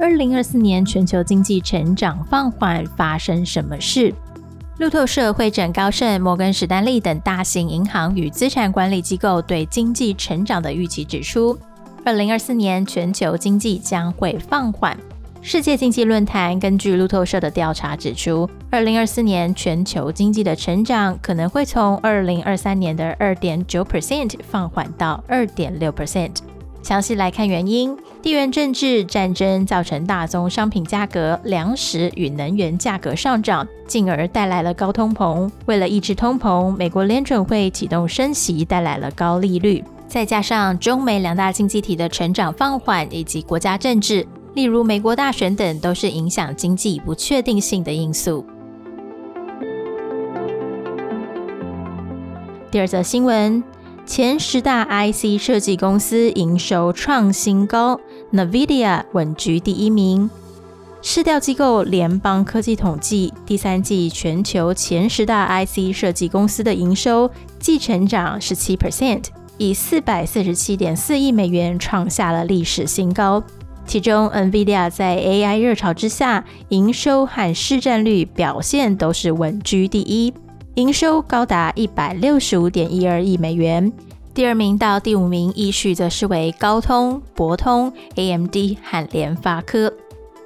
二零二四年全球经济成长放缓，发生什么事？路透社会诊高盛、摩根士丹利等大型银行与资产管理机构对经济成长的预期指出，二零二四年全球经济将会放缓。世界经济论坛根据路透社的调查指出，二零二四年全球经济的成长可能会从二零二三年的二点九 percent 放缓到二点六 percent。详细来看原因，地缘政治战争造成大宗商品价格、粮食与能源价格上涨，进而带来了高通膨。为了抑制通膨，美国联准会启动升息，带来了高利率。再加上中美两大经济体的成长放缓，以及国家政治，例如美国大选等，都是影响经济不确定性的因素。第二则新闻。前十大 IC 设计公司营收创新高，NVIDIA 稳居第一名。市调机构联邦科技统计，第三季全球前十大 IC 设计公司的营收季成长十七 percent，以四百四十七点四亿美元创下了历史新高。其中，NVIDIA 在 AI 热潮之下，营收和市占率表现都是稳居第一。营收高达一百六十五点一二亿美元，第二名到第五名依序则是为高通、博通、AMD 和联发科。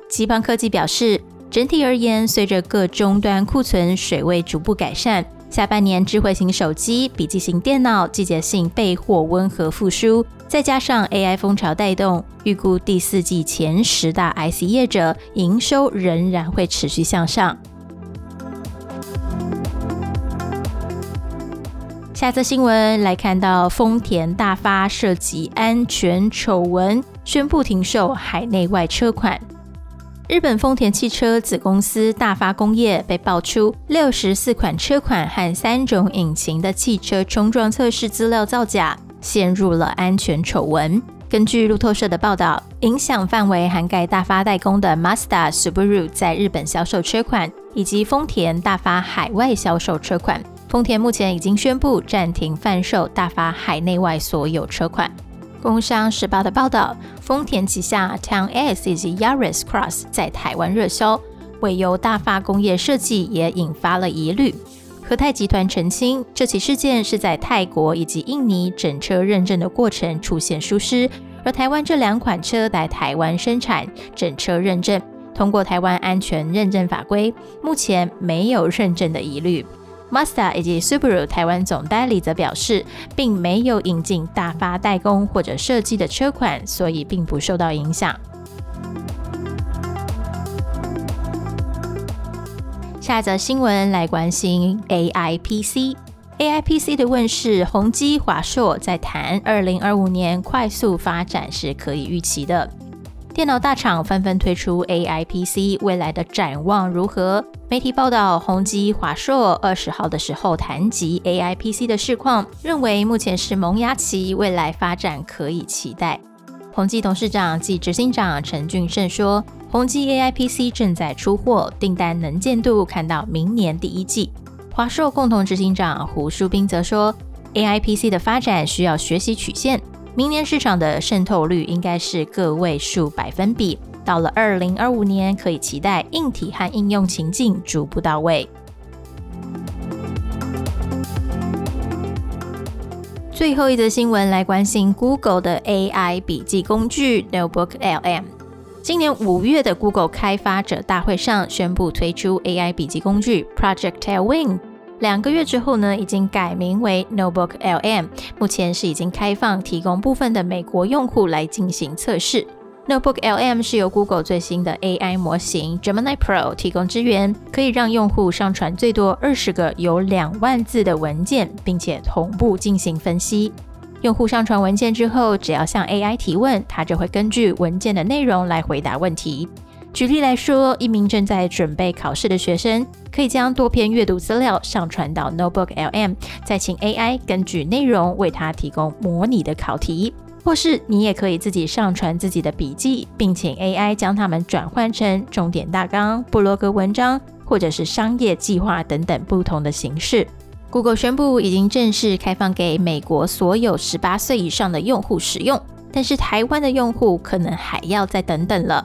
基邦科技表示，整体而言，随着各终端库存水位逐步改善，下半年智慧型手机、笔记型电脑季节性备货温和复苏，再加上 AI 风潮带动，预估第四季前十大 IC 业者营收仍然会持续向上。下则新闻来看到丰田大发涉及安全丑闻，宣布停售海内外车款。日本丰田汽车子公司大发工业被爆出六十四款车款和三种引擎的汽车冲撞测试资料造假，陷入了安全丑闻。根据路透社的报道，影响范围涵盖大发代工的 Mazda、Subaru 在日本销售车款，以及丰田大发海外销售车款。丰田目前已经宣布暂停贩售大发海内外所有车款。工商时报的报道，丰田旗下 Town S 以及 Yaris Cross 在台湾热销，未由大发工业设计也引发了疑虑。和泰集团澄清，这起事件是在泰国以及印尼整车认证的过程出现疏失，而台湾这两款车在台湾生产，整车认证通过台湾安全认证法规，目前没有认证的疑虑。Mazda 以及 Subaru 台湾总代理则表示，并没有引进大发代工或者设计的车款，所以并不受到影响。下则新闻来关心 AI PC，AI PC 的问世，宏基、华硕在谈二零二五年快速发展是可以预期的。电脑大厂纷纷推出 AI PC，未来的展望如何？媒体报道，宏基、华硕二十号的时候谈及 AI PC 的市况，认为目前是萌芽期，未来发展可以期待。宏基董事长暨执行长陈俊胜说，宏基 AI PC 正在出货，订单能见度看到明年第一季。华硕共同执行长胡淑斌则说，AI PC 的发展需要学习曲线。明年市场的渗透率应该是个位数百分比，到了二零二五年，可以期待硬体和应用情境逐步到位。最后一则新闻来关心 Google 的 AI 笔记工具 Notebook LM。今年五月的 Google 开发者大会上宣布推出 AI 笔记工具 Project Tailwind。两个月之后呢，已经改名为 Notebook LM，目前是已经开放提供部分的美国用户来进行测试。Notebook LM 是由 Google 最新的 AI 模型 Gemini Pro 提供支援，可以让用户上传最多二十个有两万字的文件，并且同步进行分析。用户上传文件之后，只要向 AI 提问，它就会根据文件的内容来回答问题。举例来说，一名正在准备考试的学生，可以将多篇阅读资料上传到 Notebook LM，再请 AI 根据内容为他提供模拟的考题。或是你也可以自己上传自己的笔记，并请 AI 将它们转换成重点大纲、布洛格文章，或者是商业计划等等不同的形式。Google 宣布已经正式开放给美国所有十八岁以上的用户使用，但是台湾的用户可能还要再等等了。